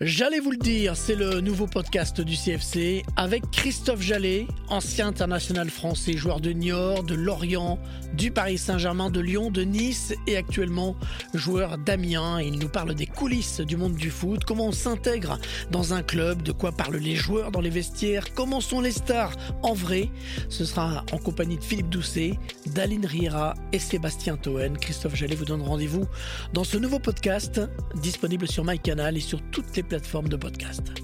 J'allais vous le dire, c'est le nouveau podcast du CFC avec Christophe Jallet, ancien international français, joueur de Niort, de Lorient, du Paris Saint-Germain, de Lyon, de Nice et actuellement joueur d'Amiens. Il nous parle des coulisses du monde du foot, comment on s'intègre dans un club, de quoi parlent les joueurs dans les vestiaires, comment sont les stars en vrai. Ce sera en compagnie de Philippe Doucet, Daline Riera et Sébastien Toen. Christophe Jallet vous donne rendez-vous dans ce nouveau podcast disponible sur MyCanal et sur toutes les plateformes de podcast.